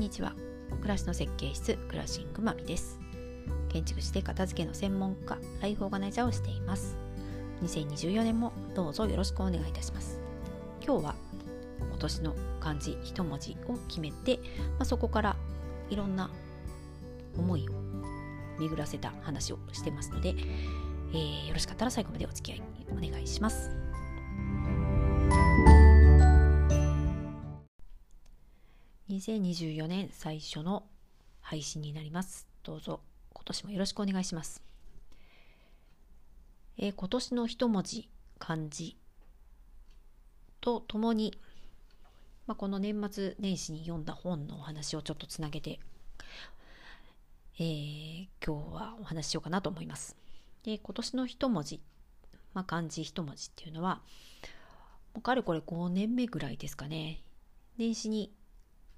んにちは。暮らしの設計室クラシングマミです。建築士で片付けの専門家ライフオーガナイザーをしています。2024年もどうぞよろしくお願いいたします。今日は今年の漢字一文字を決めて、まあ、そこからいろんな思いを巡らせた話をしてますので、えー、よろしかったら最後までお付き合いお願いします。2024年最初の配信になります。どうぞ今年もよろしくお願いします。えー、今年の一文字、漢字とともに、まあ、この年末年始に読んだ本のお話をちょっとつなげて、えー、今日はお話ししようかなと思います。で今年の一文字、まあ、漢字一文字っていうのは、もうかれこれ5年目ぐらいですかね。年始に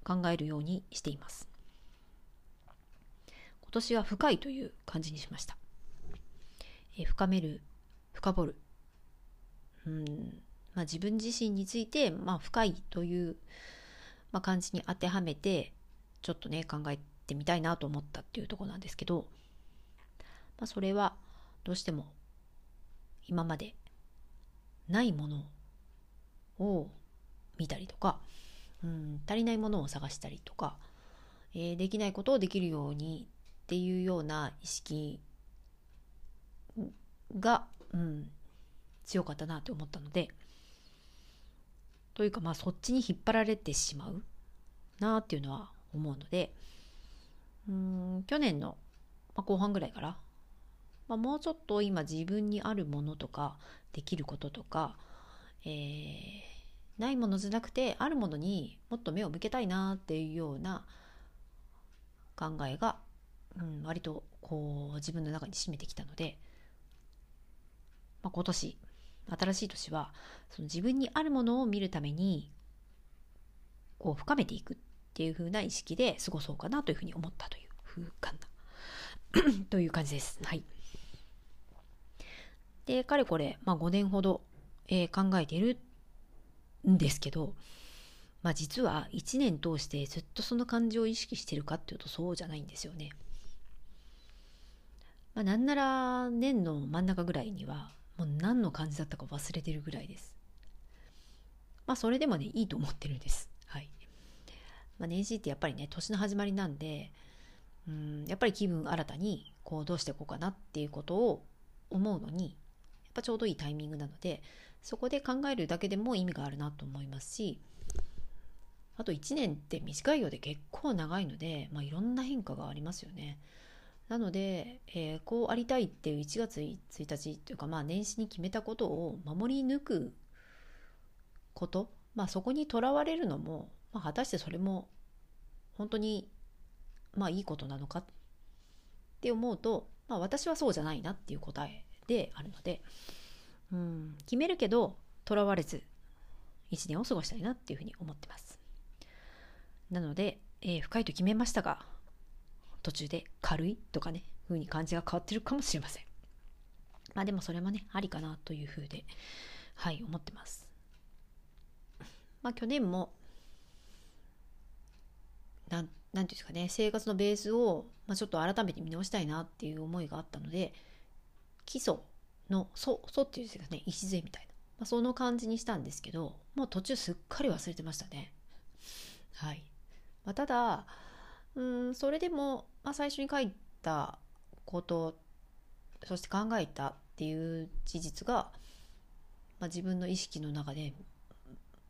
考えるようにしています。今年は深いという感じにしました。え深める、深掘る。うんまあ、自分自身について、まあ、深いという、まあ、感じに当てはめてちょっとね考えてみたいなと思ったっていうとこなんですけど、まあ、それはどうしても今までないものを見たりとかうん、足りないものを探したりとか、えー、できないことをできるようにっていうような意識が、うん、強かったなって思ったのでというかまあそっちに引っ張られてしまうなっていうのは思うのでうん去年の、ま、後半ぐらいから、まあ、もうちょっと今自分にあるものとかできることとか、えーないものじゃなくてあるものにもっと目を向けたいなっていうような考えが、うん、割とこう自分の中に占めてきたので、まあ、今年新しい年はその自分にあるものを見るためにこう深めていくっていう風な意識で過ごそうかなというふうに思ったという風かな という感じです。はい。で、かれこれ、まあ、5年ほど、えー、考えているんですけど、まあ実は1年通してずっとその感情を意識してるかっていうとそうじゃないんですよね。まあなんなら年の真ん中ぐらいにはもう何の感じだったか忘れてるぐらいです。まあそれでもねいいと思ってるんです。はい。まあ年始ってやっぱりね年の始まりなんでうんやっぱり気分新たにこうどうしていこうかなっていうことを思うのにやっぱちょうどいいタイミングなのでそこで考えるだけでも意味があるなと思いますしあと1年って短いようで結構長いので、まあ、いろんな変化がありますよね。なので、えー、こうありたいっていう1月1日というか、まあ、年始に決めたことを守り抜くこと、まあ、そこにとらわれるのも、まあ、果たしてそれも本当にまあいいことなのかって思うと、まあ、私はそうじゃないなっていう答えであるので、うん、決めるけどとらわれず1年を過ごしたいなっていうふうに思ってます。なので、えー、深いと決めましたが途中で軽いとかね風に感じが変わってるかもしれません。まあでもそれもねありかなというふうではい思ってます。まあ去年もなんなんていうんですかね生活のベースを、まあ、ちょっと改めて見直したいなっていう思いがあったので基礎の「そ」そっていうですね礎みたいな、まあ、その感じにしたんですけどもう途中すっかり忘れてましたね。はい、まあ、ただうんそれでも、まあ、最初に書いたことそして考えたっていう事実が、まあ、自分の意識の中で、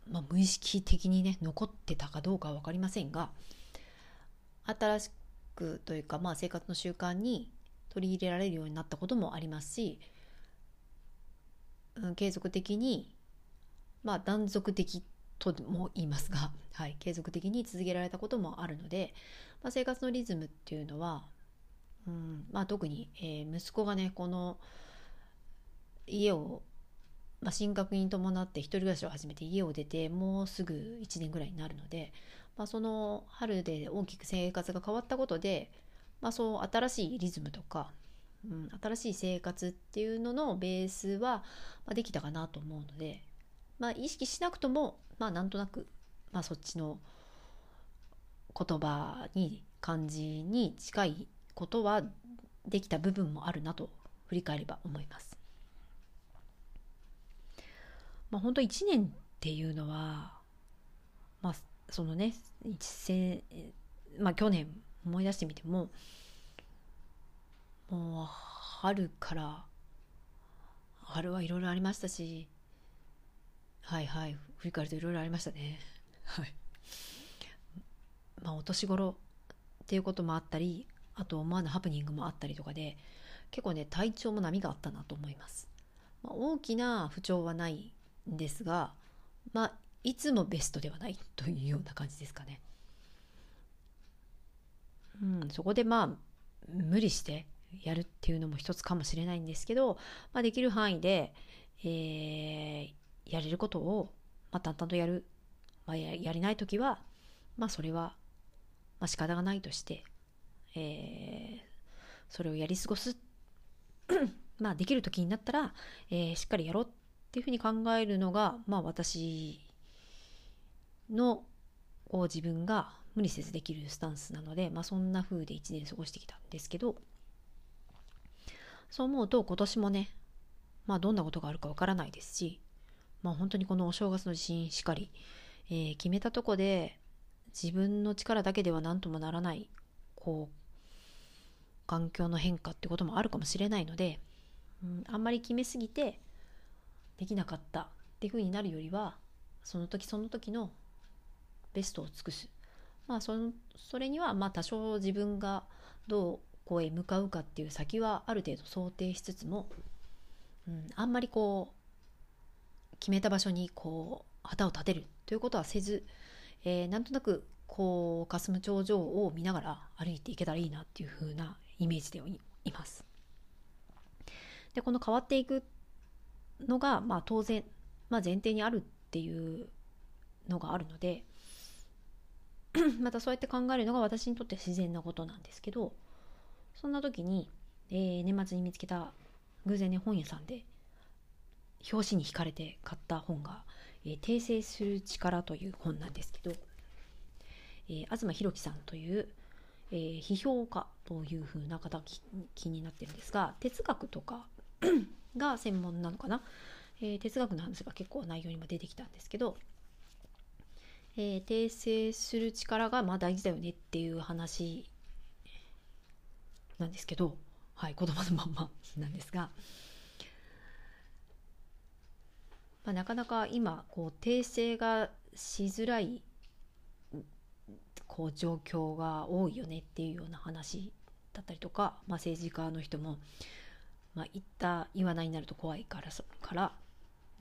まあ、無意識的にね残ってたかどうかは分かりませんが新しくというか、まあ、生活の習慣に取り入れられるようになったこともありますしうん、継続的にまあ断続的とも言いますが、はい、継続的に続けられたこともあるので、まあ、生活のリズムっていうのは、うんまあ、特に、えー、息子がねこの家を、まあ、進学に伴って一人暮らしを始めて家を出てもうすぐ1年ぐらいになるので、まあ、その春で大きく生活が変わったことで、まあ、そう新しいリズムとかうん、新しい生活っていうののベースは、まあ、できたかなと思うので、まあ、意識しなくとも、まあ、なんとなく、まあ、そっちの言葉に漢字に近いことはできた部分もあるなと振り返れば思います。まあ、本当1年っていうのは、まあ、そのね一戦、まあ、去年思い出してみてももう春から春はいろいろありましたしはいはい振り返るといろいろありましたね。はい。まあお年頃っていうこともあったりあと思わぬハプニングもあったりとかで結構ね体調も波があったなと思います、まあ、大きな不調はないんですがまあいつもベストではないというような感じですかね。うんそこでまあ無理してやるっていうのも一つかもしれないんですけど、まあ、できる範囲で、えー、やれることを、まあ、淡々とやる、まあ、ややりない時は、まあ、それは、まあ、仕方がないとして、えー、それをやり過ごす。まあできる時になったら、えー、しっかりやろうっていうふうに考えるのが、まあ、私のこう自分が無理せずできるスタンスなので、まあ、そんな風で1年過ごしてきたんですけどそう思うと今年もねまあどんなことがあるかわからないですしまあ本当にこのお正月の地震しかり、えー、決めたとこで自分の力だけでは何ともならないこう環境の変化ってこともあるかもしれないので、うん、あんまり決めすぎてできなかったっていうふうになるよりはその時その時のベストを尽くす。まあそのそれにはまあ多少自分がどうこへ向かうかっていう先はある程度想定しつつも、うん、あんまりこう決めた場所にこう旗を立てるということはせず、えー、なんとなくこう霞頂上を見ながら歩いていけたらいいなっていう風なイメージでいます。でこの変わっていくのが、まあ、当然、まあ、前提にあるっていうのがあるので またそうやって考えるのが私にとって自然なことなんですけどそんな時に、えー、年末に見つけた偶然ね本屋さんで表紙に惹かれて買った本が「えー、訂正する力」という本なんですけど、えー、東博樹さんという、えー、批評家というふうな方気になってるんですが哲学とか が専門なのかな、えー、哲学の話が結構内容にも出てきたんですけど、えー、訂正する力がまあ大事だよねっていう話なんですけど、はい、子供のまんまなんですが、まあ、なかなか今こう訂正がしづらいこう状況が多いよねっていうような話だったりとか、まあ、政治家の人も、まあ、言った言わないになると怖いからから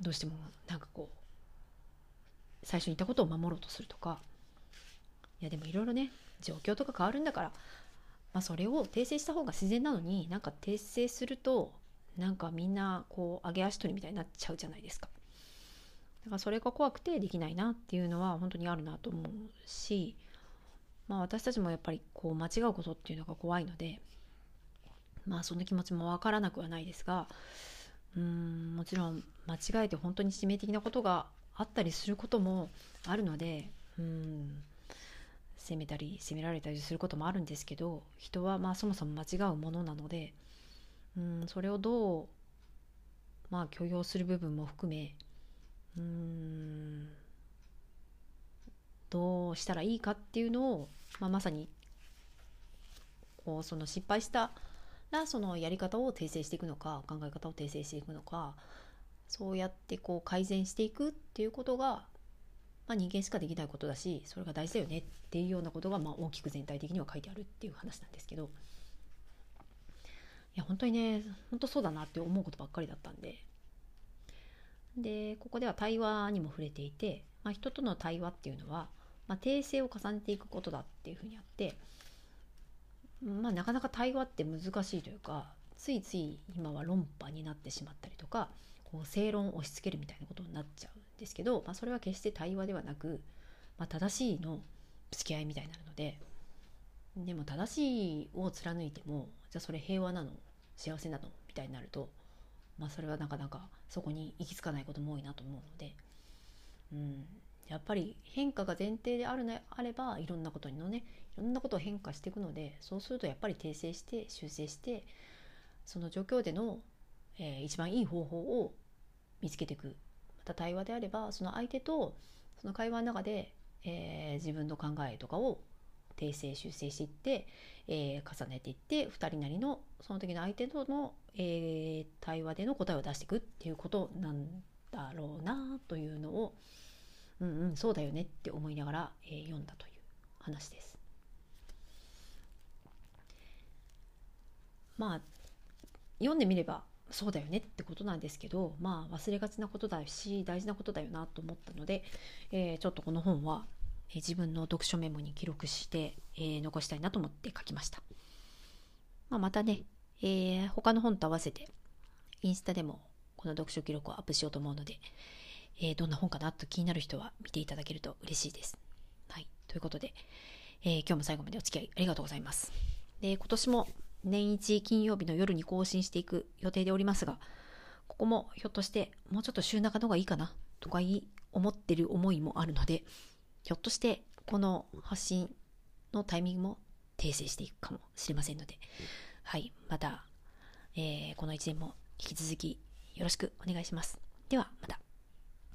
どうしてもなんかこう最初に言ったことを守ろうとするとかいやでもいろいろね状況とか変わるんだからまあ、それを訂正した方が自然なのになんか訂正するとなんかみんなこう上げ足取りみたいになっちゃうじゃないですか。だからそれが怖くてできないなっていうのは本当にあるなと思うし、まあ、私たちもやっぱりこう間違うことっていうのが怖いのでまあその気持ちもわからなくはないですがうんもちろん間違えて本当に致命的なことがあったりすることもあるのでうん責めたり責められたりすることもあるんですけど人はまあそもそも間違うものなのでうんそれをどうまあ許容する部分も含めうんどうしたらいいかっていうのを、まあ、まさにこうその失敗したらそのやり方を訂正していくのか考え方を訂正していくのかそうやってこう改善していくっていうことがまあ、人間しかできないことだしそれが大事だよねっていうようなことがまあ大きく全体的には書いてあるっていう話なんですけど。いや本当にね本当そうだなって思うことばっかりだったんで。でここでは対話にも触れていて、まあ、人との対話っていうのは、まあ、訂正を重ねていくことだっていうふうにあって、まあ、なかなか対話って難しいというかついつい今は論破になってしまったりとかこう正論を押し付けるみたいなことになっちゃうですけど、まあ、それは決して対話ではなく、まあ、正しいの付き合いみたいになるのででも正しいを貫いてもじゃあそれ平和なの幸せなのみたいになると、まあ、それはなかなかそこに行き着かないことも多いなと思うので、うん、やっぱり変化が前提であるのあればいろんなことのねいろんなことを変化していくのでそうするとやっぱり訂正して修正してその状況での、えー、一番いい方法を見つけていく。た対話であればその相手とその会話の中で、えー、自分の考えとかを訂正修正していって、えー、重ねていって2人なりのその時の相手との、えー、対話での答えを出していくっていうことなんだろうなというのをうんうんそうだよねって思いながら、えー、読んだという話です。まあ読んでみればそうだよねってことなんですけどまあ忘れがちなことだし大事なことだよなと思ったので、えー、ちょっとこの本は、えー、自分の読書メモに記録して、えー、残したいなと思って書きました。まあ、またね、え、他の本と合わせてインスタでもこの読書記録をアップしようと思うので、え、どんな本かなと気になる人は見ていただけると嬉しいです。はい。ということで、え、今日も最後までお付き合いありがとうございます。で、今年も年一金曜日の夜に更新していく予定でおりますが、ここもひょっとしてもうちょっと週中の方がいいかなとか思ってる思いもあるので、ひょっとしてこの発信のタイミングも訂正していくかもしれませんので、はい、また、えー、この1年も引き続きよろしくお願いします。ではまた。